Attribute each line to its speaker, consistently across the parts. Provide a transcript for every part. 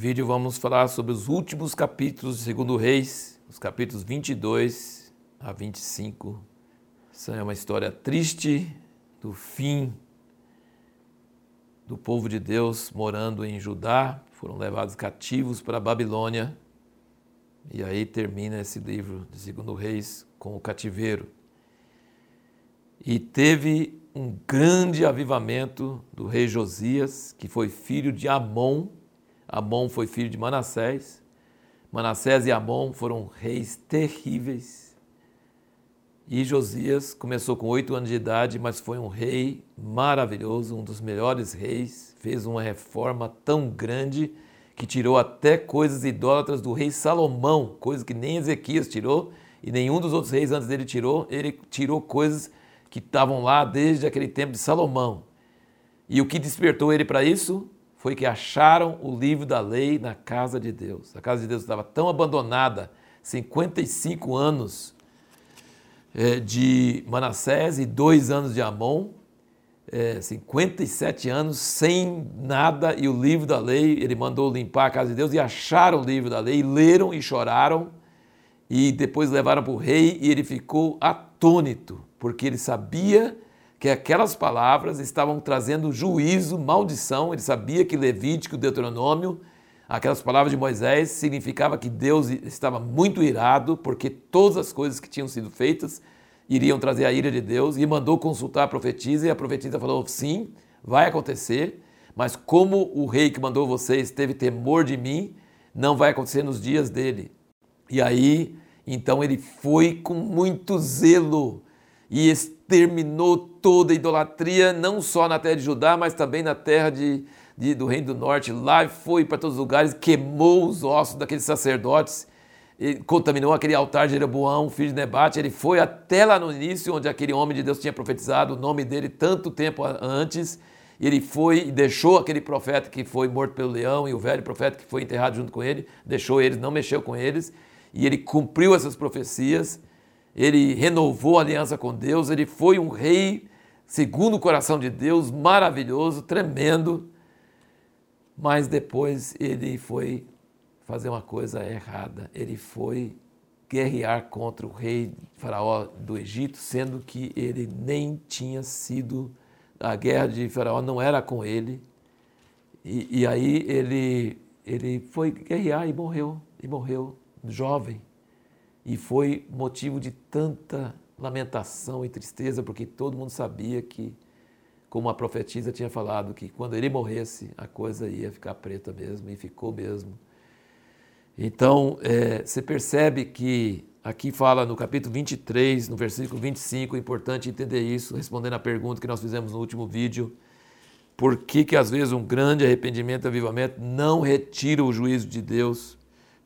Speaker 1: vídeo vamos falar sobre os últimos capítulos de Segundo Reis, os capítulos 22 a 25. Essa é uma história triste do fim do povo de Deus morando em Judá, foram levados cativos para a Babilônia. E aí termina esse livro de Segundo Reis com o cativeiro. E teve um grande avivamento do rei Josias, que foi filho de Amon. Amon foi filho de Manassés. Manassés e Amon foram reis terríveis. E Josias começou com oito anos de idade, mas foi um rei maravilhoso, um dos melhores reis. Fez uma reforma tão grande que tirou até coisas idólatras do rei Salomão, coisas que nem Ezequias tirou e nenhum dos outros reis antes dele tirou. Ele tirou coisas que estavam lá desde aquele tempo de Salomão. E o que despertou ele para isso foi que acharam o livro da lei na casa de Deus. A casa de Deus estava tão abandonada, 55 anos é, de Manassés e dois anos de Amon, é, 57 anos sem nada e o livro da lei, ele mandou limpar a casa de Deus e acharam o livro da lei, leram e choraram e depois levaram para o rei e ele ficou atônito porque ele sabia que aquelas palavras estavam trazendo juízo, maldição. Ele sabia que Levítico, Deuteronômio, aquelas palavras de Moisés, significava que Deus estava muito irado, porque todas as coisas que tinham sido feitas iriam trazer a ira de Deus, e mandou consultar a profetisa, e a profetisa falou: sim, vai acontecer, mas como o rei que mandou vocês teve temor de mim, não vai acontecer nos dias dele. E aí, então ele foi com muito zelo e exterminou toda a idolatria, não só na terra de Judá, mas também na terra de, de, do Reino do Norte. Lá foi para todos os lugares, queimou os ossos daqueles sacerdotes, contaminou aquele altar de Jeroboão, filho de Nebate. Ele foi até lá no início, onde aquele homem de Deus tinha profetizado o nome dele tanto tempo antes. Ele foi e deixou aquele profeta que foi morto pelo leão e o velho profeta que foi enterrado junto com ele, deixou eles, não mexeu com eles. E ele cumpriu essas profecias ele renovou a aliança com Deus, ele foi um rei segundo o coração de Deus, maravilhoso, tremendo, mas depois ele foi fazer uma coisa errada. Ele foi guerrear contra o rei Faraó do Egito, sendo que ele nem tinha sido. A guerra de Faraó não era com ele. E, e aí ele, ele foi guerrear e morreu. E morreu jovem. E foi motivo de tanta lamentação e tristeza, porque todo mundo sabia que, como a profetisa tinha falado, que quando ele morresse, a coisa ia ficar preta mesmo, e ficou mesmo. Então, é, você percebe que aqui fala no capítulo 23, no versículo 25, é importante entender isso, respondendo à pergunta que nós fizemos no último vídeo. Por que, que às vezes um grande arrependimento e avivamento não retira o juízo de Deus?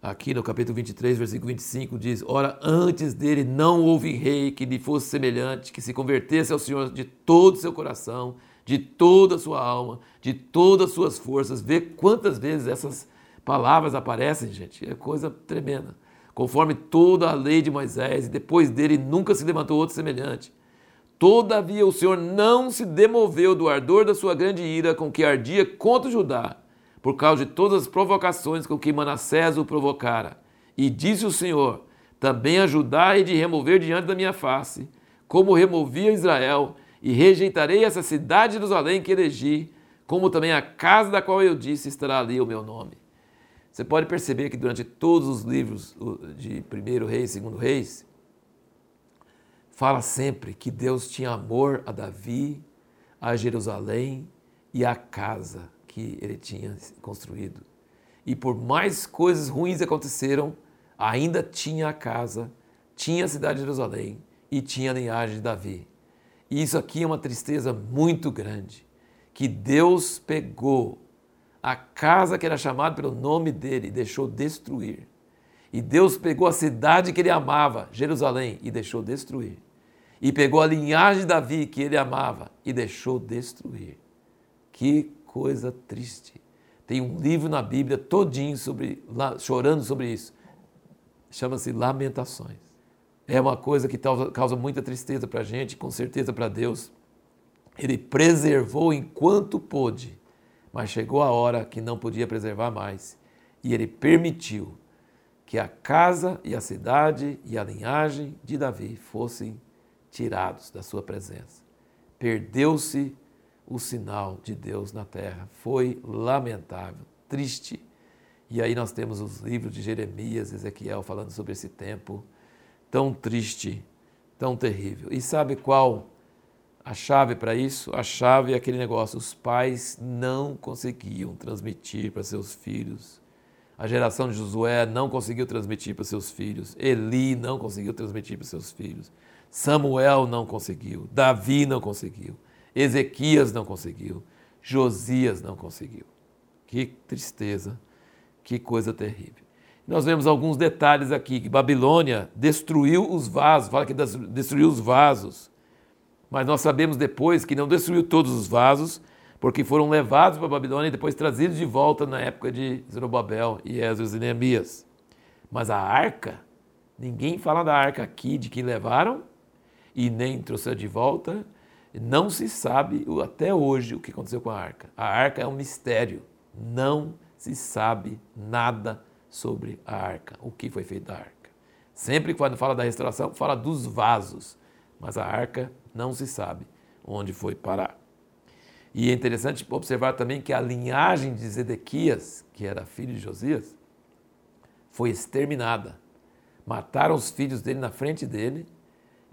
Speaker 1: Aqui no capítulo 23, versículo 25, diz: Ora, antes dele não houve rei que lhe fosse semelhante, que se convertesse ao Senhor de todo o seu coração, de toda a sua alma, de todas as suas forças. Vê quantas vezes essas palavras aparecem, gente, é coisa tremenda. Conforme toda a lei de Moisés, e depois dele nunca se levantou outro semelhante. Todavia o Senhor não se demoveu do ardor da sua grande ira com que ardia contra Judá por causa de todas as provocações com que Manassés o provocara. E disse o Senhor: Também ajudai de remover diante da minha face, como removi a Israel, e rejeitarei essa cidade de Jerusalém que elegi, como também a casa da qual eu disse estará ali o meu nome. Você pode perceber que durante todos os livros de primeiro reis, segundo reis, fala sempre que Deus tinha amor a Davi, a Jerusalém e a casa que ele tinha construído. E por mais coisas ruins aconteceram, ainda tinha a casa, tinha a cidade de Jerusalém e tinha a linhagem de Davi. E isso aqui é uma tristeza muito grande, que Deus pegou a casa que era chamada pelo nome dele e deixou destruir. E Deus pegou a cidade que ele amava, Jerusalém, e deixou destruir. E pegou a linhagem de Davi que ele amava e deixou destruir. Que coisa triste. Tem um livro na Bíblia todinho sobre, chorando sobre isso. Chama-se Lamentações. É uma coisa que causa muita tristeza para a gente, com certeza para Deus. Ele preservou enquanto pôde, mas chegou a hora que não podia preservar mais. E ele permitiu que a casa e a cidade e a linhagem de Davi fossem tirados da sua presença. Perdeu-se o sinal de Deus na terra. Foi lamentável, triste. E aí nós temos os livros de Jeremias, Ezequiel falando sobre esse tempo tão triste, tão terrível. E sabe qual a chave para isso? A chave é aquele negócio: os pais não conseguiam transmitir para seus filhos. A geração de Josué não conseguiu transmitir para seus filhos. Eli não conseguiu transmitir para seus filhos. Samuel não conseguiu. Davi não conseguiu. Ezequias não conseguiu. Josias não conseguiu. Que tristeza, que coisa terrível. Nós vemos alguns detalhes aqui, que Babilônia destruiu os vasos, fala que destruiu os vasos. Mas nós sabemos depois que não destruiu todos os vasos, porque foram levados para a Babilônia e depois trazidos de volta na época de Zerobabel e Esdras e Neemias. Mas a arca, ninguém fala da arca aqui, de que levaram, e nem trouxeram de volta. Não se sabe até hoje o que aconteceu com a arca. A arca é um mistério. Não se sabe nada sobre a arca, o que foi feito da arca. Sempre quando fala da restauração, fala dos vasos, mas a arca não se sabe onde foi parar. E é interessante observar também que a linhagem de Zedequias, que era filho de Josias, foi exterminada. Mataram os filhos dele na frente dele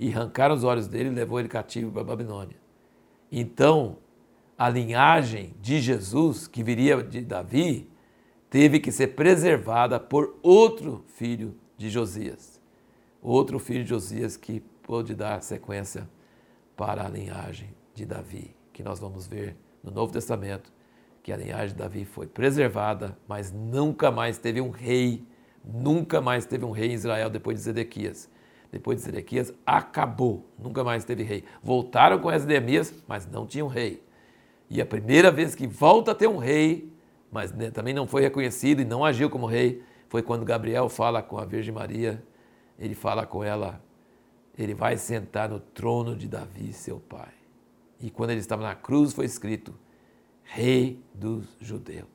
Speaker 1: e arrancaram os olhos dele e levou ele cativo para a Babilônia. Então, a linhagem de Jesus, que viria de Davi, teve que ser preservada por outro filho de Josias. Outro filho de Josias que pôde dar sequência para a linhagem de Davi, que nós vamos ver no Novo Testamento, que a linhagem de Davi foi preservada, mas nunca mais teve um rei, nunca mais teve um rei em Israel depois de Zedequias. Depois de Zedequias, acabou, nunca mais teve rei. Voltaram com Esdemias, mas não tinham rei. E a primeira vez que volta a ter um rei mas também não foi reconhecido e não agiu como rei, foi quando Gabriel fala com a Virgem Maria, ele fala com ela, ele vai sentar no trono de Davi, seu pai. E quando ele estava na cruz foi escrito, Rei dos Judeus.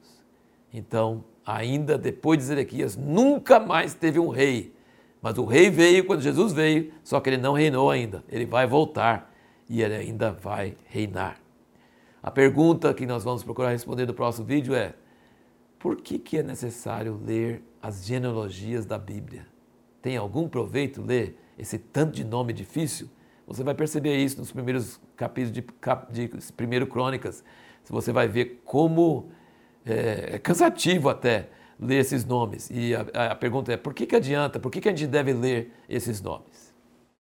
Speaker 1: Então, ainda depois de Zedequias, nunca mais teve um rei. Mas o rei veio quando Jesus veio, só que ele não reinou ainda. Ele vai voltar e ele ainda vai reinar. A pergunta que nós vamos procurar responder no próximo vídeo é: por que, que é necessário ler as genealogias da Bíblia? Tem algum proveito ler esse tanto de nome difícil? Você vai perceber isso nos primeiros capítulos de, de primeiro Crônicas. Você vai ver como é, é cansativo até ler esses nomes. E a, a, pergunta é: por que, que adianta? Por que, que a gente deve ler esses nomes?